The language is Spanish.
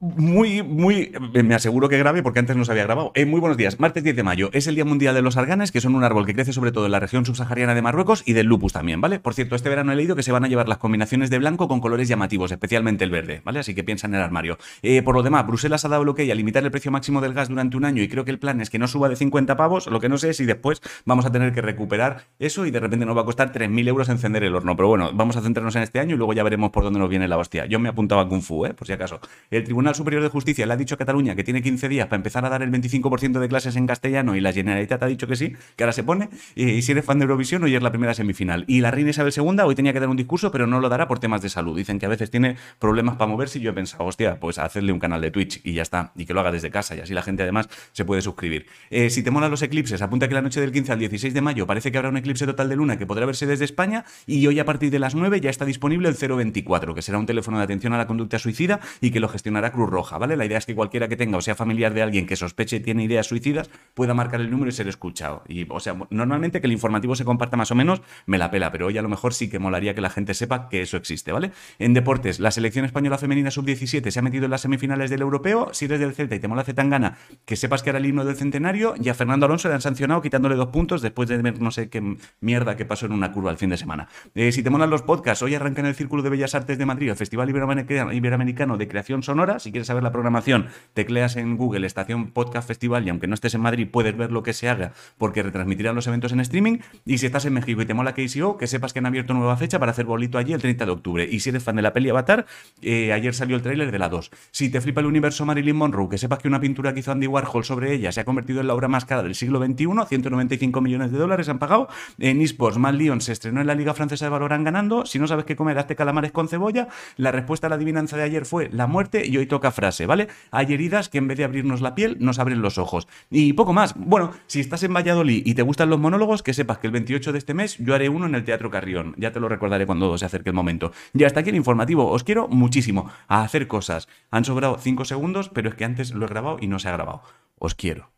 Muy, muy. Me aseguro que grave porque antes no se había grabado. Eh, muy buenos días. Martes 10 de mayo es el Día Mundial de los Arganes, que son un árbol que crece sobre todo en la región subsahariana de Marruecos y del lupus también, ¿vale? Por cierto, este verano he leído que se van a llevar las combinaciones de blanco con colores llamativos, especialmente el verde, ¿vale? Así que piensa en el armario. Eh, por lo demás, Bruselas ha dado lo que hay a limitar el precio máximo del gas durante un año y creo que el plan es que no suba de 50 pavos. Lo que no sé es si después vamos a tener que recuperar eso y de repente nos va a costar 3.000 euros encender el horno. Pero bueno, vamos a centrarnos en este año y luego ya veremos por dónde nos viene la hostia. Yo me apuntaba a Kung Fu, ¿eh? Por si acaso. El Tribunal Superior de Justicia le ha dicho que Cataluña, que tiene 15 días para empezar a dar el 25% de clases en castellano y la Generalitat ha dicho que sí, que ahora se pone. Y, si eres fan de Eurovisión, hoy es la primera semifinal. Y la reina Isabel II hoy tenía que dar un discurso, pero no lo dará por temas de salud. Dicen que a veces tiene problemas para moverse y yo he pensado, hostia, pues hacerle un canal de Twitch y ya está. Y que lo haga desde casa y así la gente además se puede suscribir. Eh, si te molan los eclipses, apunta que la noche del 15 al 16 de mayo parece que habrá un eclipse total de luna que podrá verse desde España y hoy a partir de las 9 ya está disponible el 024, que será un teléfono de atención a la conducta suicida y que lo gestionará Roja, ¿vale? La idea es que cualquiera que tenga o sea familiar de alguien que sospeche tiene ideas suicidas pueda marcar el número y ser escuchado. Y, o sea, normalmente que el informativo se comparta más o menos me la pela, pero hoy a lo mejor sí que molaría que la gente sepa que eso existe, ¿vale? En deportes, la selección española femenina sub-17 se ha metido en las semifinales del europeo. Si eres del Celta y te mola gana que sepas que era el himno del centenario. Y a Fernando Alonso le han sancionado quitándole dos puntos después de ver no sé qué mierda que pasó en una curva el fin de semana. Eh, si te molan los podcasts, hoy arranca en el Círculo de Bellas Artes de Madrid el Festival Iberoamericano de Creación Sonora. Si quieres saber la programación, tecleas en Google Estación Podcast Festival y aunque no estés en Madrid puedes ver lo que se haga porque retransmitirán los eventos en streaming. Y si estás en México y te mola KCO, que sepas que han abierto nueva fecha para hacer bolito allí el 30 de octubre. Y si eres fan de la peli Avatar, eh, ayer salió el tráiler de la 2. Si te flipa el universo Marilyn Monroe, que sepas que una pintura que hizo Andy Warhol sobre ella se ha convertido en la obra más cara del siglo XXI, 195 millones de dólares han pagado. En eSports, Lyon se estrenó en la Liga Francesa de Valorant ganando. Si no sabes qué comer, hazte calamares con cebolla. La respuesta a la adivinanza de ayer fue la muerte y hoy toca frase, ¿vale? Hay heridas que en vez de abrirnos la piel, nos abren los ojos. Y poco más. Bueno, si estás en Valladolid y te gustan los monólogos, que sepas que el 28 de este mes yo haré uno en el Teatro Carrión. Ya te lo recordaré cuando se acerque el momento. Ya hasta aquí el informativo. Os quiero muchísimo a hacer cosas. Han sobrado 5 segundos, pero es que antes lo he grabado y no se ha grabado. Os quiero.